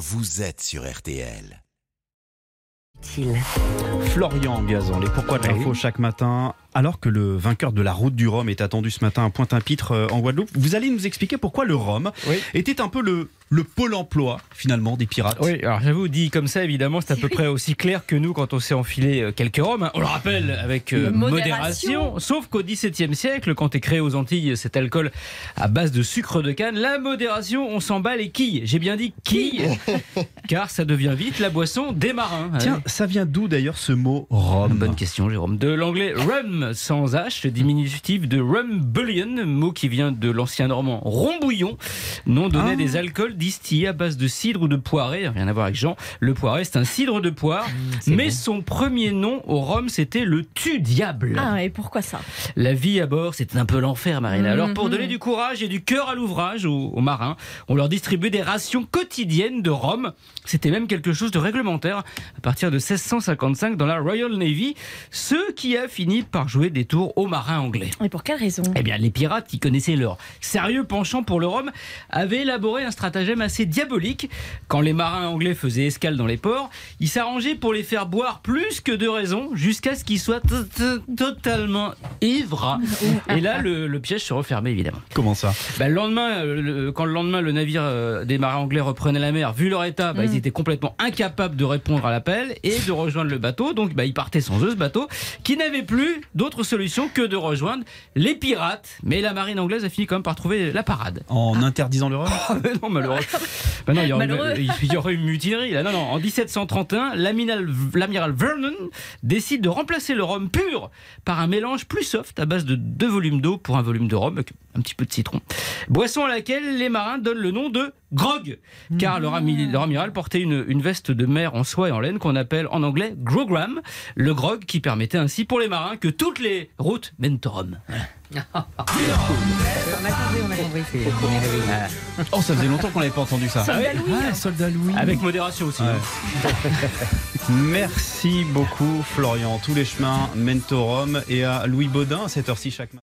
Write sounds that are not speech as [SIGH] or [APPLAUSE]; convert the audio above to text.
vous êtes sur RTL. Florian Gazan, les pourquoi de l'info chaque matin, alors que le vainqueur de la route du Rhum est attendu ce matin à Pointe-à-Pitre euh, en Guadeloupe. Vous allez nous expliquer pourquoi le Rhum Oui. était un peu le, le pôle emploi finalement des pirates. Oui, alors j'avoue, dit comme ça, évidemment, c'est à peu près aussi clair que nous quand on s'est enfilé euh, quelques roms. hein. On le rappelle avec euh, Modération. modération. Sauf qu'au XVIIe siècle, quand est créé aux Antilles cet alcool à base de sucre de canne, la modération, on s'en bat les quilles. J'ai bien dit quilles, [LAUGHS] car ça devient vite la boisson des marins. Tiens, ça vient d'où d'ailleurs ce mot Rhum? Bonne question, Jérôme. De l'anglais rum sans H, diminutif de rum bullion, mot qui vient de l'ancien normand rombouillon, nom donné Ah. des alcools distillés à base de cidre ou de poiré. Rien à voir avec Jean. Le poiré, c'est un cidre de poire. mais son premier nom au rhum, c'était le tu-diable. Ah, et pourquoi ça? La vie à bord, c'était un peu l'enfer, Marina. Alors, pour Mhm. donner du courage et du cœur à l'ouvrage aux, aux marins, on leur distribuait des rations quotidiennes de rhum. C'était même quelque chose de réglementaire à partir de 1655 dans la Royal Navy, ce qui a fini par jouer des tours aux marins anglais. Et pour quelle raison? Eh bien, les pirates qui connaissaient leur sérieux penchant pour le rhum avaient élaboré un stratagème assez diabolique. Quand les marins anglais faisaient escale dans les ports, ils s'arrangeaient pour les faire boire plus que de raison jusqu'à ce qu'ils soient totalement ivres. [LAUGHS] Et là, le, le piège se refermait évidemment. Comment ça? Bah, le lendemain, euh, le- quand le lendemain le navire euh, des marins anglais reprenait la mer, vu leur état, bah, ils étaient complètement incapables de répondre à l'appel et de rejoindre le bateau. Donc bah, ils partaient sans eux, ce bateau, qui n'avait plus d'autre solution que de rejoindre les pirates. Mais la marine anglaise a fini quand même par trouver la parade. En interdisant le Rhum? [LAUGHS] Ah, mais non, malheureux. Bah non, il y aurait, une- il y aurait une mutinerie. Là. Non, non. En 1731, l'amiral Vernon décide de remplacer le rhum pur par un mélange plus soft à base de deux volumes d'eau pour un volume de rhum avec un petit peu de citron. Boisson à laquelle les marins donnent le nom de grog, car leur, ami- leur amiral portait une, une veste de mer en soie et en laine qu'on appelle en anglais grogram, le grog qui permettait ainsi pour les marins que toutes les routes mènent au rhum. Oh, ça faisait longtemps qu'on n'avait pas entendu ça. Soldat Louis, Ah, soldat Louis. Avec modération aussi. Ouais. [LAUGHS] Merci beaucoup Florian. Tous les chemins mènent au Rhum et à Louis Baudin à cette heure-ci chaque matin.